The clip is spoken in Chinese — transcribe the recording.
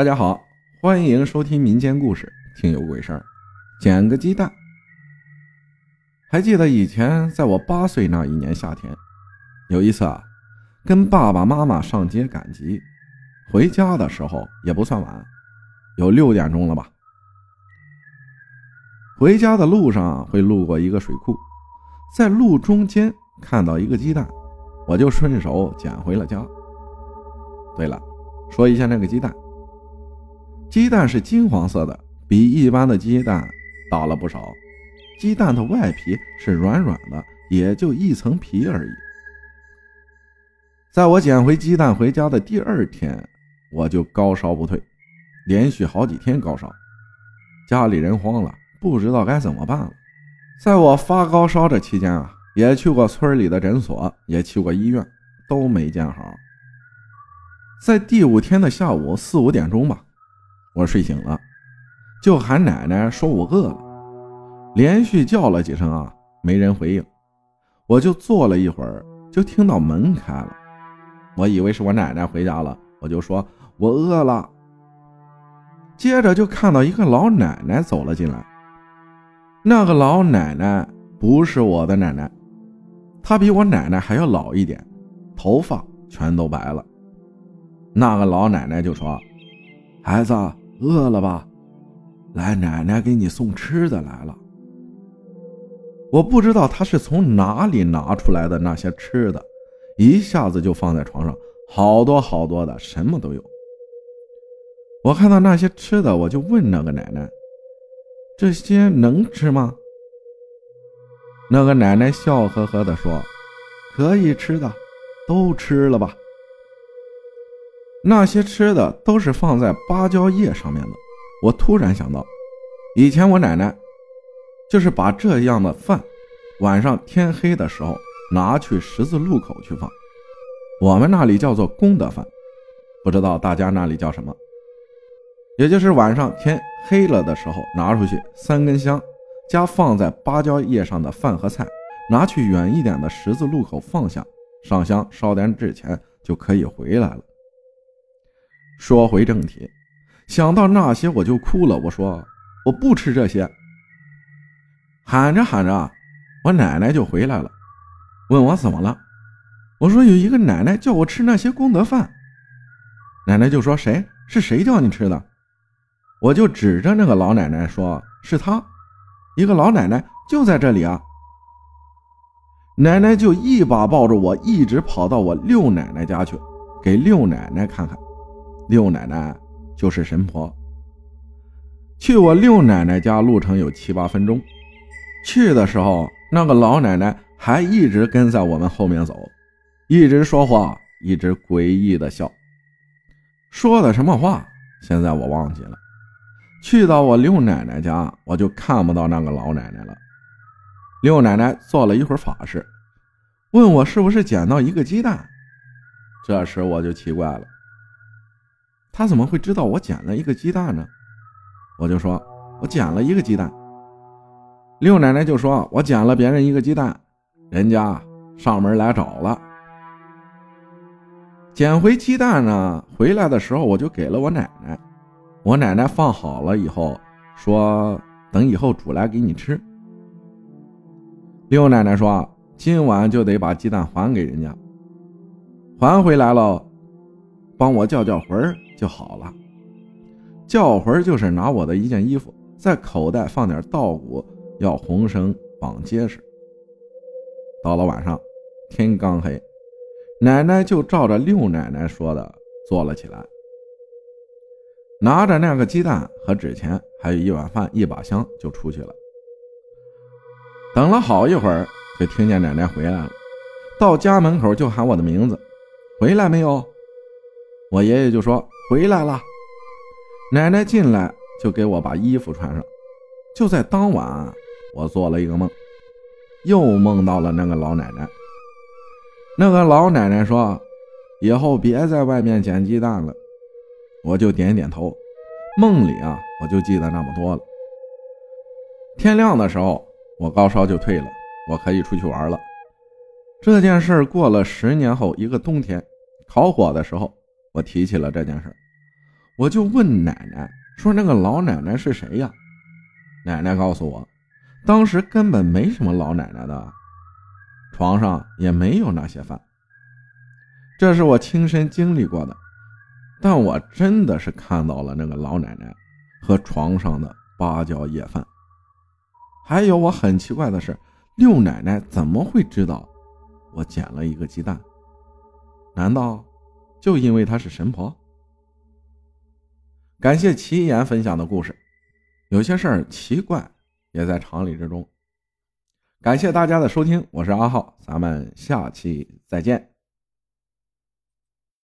大家好，欢迎收听民间故事《听有鬼事儿》。捡个鸡蛋。还记得以前在我八岁那一年夏天，有一次啊，跟爸爸妈妈上街赶集，回家的时候也不算晚，有六点钟了吧。回家的路上会路过一个水库，在路中间看到一个鸡蛋，我就顺手捡回了家。对了，说一下那个鸡蛋。鸡蛋是金黄色的，比一般的鸡蛋大了不少。鸡蛋的外皮是软软的，也就一层皮而已。在我捡回鸡蛋回家的第二天，我就高烧不退，连续好几天高烧，家里人慌了，不知道该怎么办了。在我发高烧这期间啊，也去过村里的诊所，也去过医院，都没见好。在第五天的下午四五点钟吧。我睡醒了，就喊奶奶说：“我饿了。”连续叫了几声啊，没人回应。我就坐了一会儿，就听到门开了。我以为是我奶奶回家了，我就说：“我饿了。”接着就看到一个老奶奶走了进来。那个老奶奶不是我的奶奶，她比我奶奶还要老一点，头发全都白了。那个老奶奶就说：“孩子。”饿了吧？来，奶奶给你送吃的来了。我不知道他是从哪里拿出来的那些吃的，一下子就放在床上，好多好多的，什么都有。我看到那些吃的，我就问那个奶奶：“这些能吃吗？”那个奶奶笑呵呵地说：“可以吃的，都吃了吧。”那些吃的都是放在芭蕉叶上面的。我突然想到，以前我奶奶就是把这样的饭，晚上天黑的时候拿去十字路口去放。我们那里叫做功德饭，不知道大家那里叫什么。也就是晚上天黑了的时候拿出去三根香，加放在芭蕉叶上的饭和菜，拿去远一点的十字路口放下，上香烧点纸钱就可以回来了。说回正题，想到那些我就哭了。我说我不吃这些。喊着喊着，我奶奶就回来了，问我怎么了。我说有一个奶奶叫我吃那些功德饭。奶奶就说谁是谁叫你吃的？我就指着那个老奶奶说是她，一个老奶奶就在这里啊。奶奶就一把抱着我，一直跑到我六奶奶家去，给六奶奶看看。六奶奶就是神婆。去我六奶奶家路程有七八分钟，去的时候那个老奶奶还一直跟在我们后面走，一直说话，一直诡异的笑。说的什么话？现在我忘记了。去到我六奶奶家，我就看不到那个老奶奶了。六奶奶做了一会儿法事，问我是不是捡到一个鸡蛋。这时我就奇怪了。他怎么会知道我捡了一个鸡蛋呢？我就说，我捡了一个鸡蛋。六奶奶就说，我捡了别人一个鸡蛋，人家上门来找了。捡回鸡蛋呢，回来的时候我就给了我奶奶。我奶奶放好了以后，说等以后煮来给你吃。六奶奶说，今晚就得把鸡蛋还给人家，还回来了。帮我叫叫魂儿就好了。叫魂就是拿我的一件衣服，在口袋放点稻谷，要红绳绑结实。到了晚上，天刚黑，奶奶就照着六奶奶说的做了起来，拿着那个鸡蛋和纸钱，还有一碗饭、一把香，就出去了。等了好一会儿，就听见奶奶回来了，到家门口就喊我的名字：“回来没有？”我爷爷就说：“回来了。”奶奶进来就给我把衣服穿上。就在当晚，我做了一个梦，又梦到了那个老奶奶。那个老奶奶说：“以后别在外面捡鸡蛋了。”我就点点头。梦里啊，我就记得那么多了。天亮的时候，我高烧就退了，我可以出去玩了。这件事过了十年后，一个冬天，烤火的时候。我提起了这件事，我就问奶奶说：“那个老奶奶是谁呀？”奶奶告诉我，当时根本没什么老奶奶的，床上也没有那些饭。这是我亲身经历过的，但我真的是看到了那个老奶奶和床上的芭蕉叶饭。还有我很奇怪的是，六奶奶怎么会知道我捡了一个鸡蛋？难道就因为她是神婆？感谢奇言分享的故事，有些事儿奇怪也在常理之中。感谢大家的收听，我是阿浩，咱们下期再见。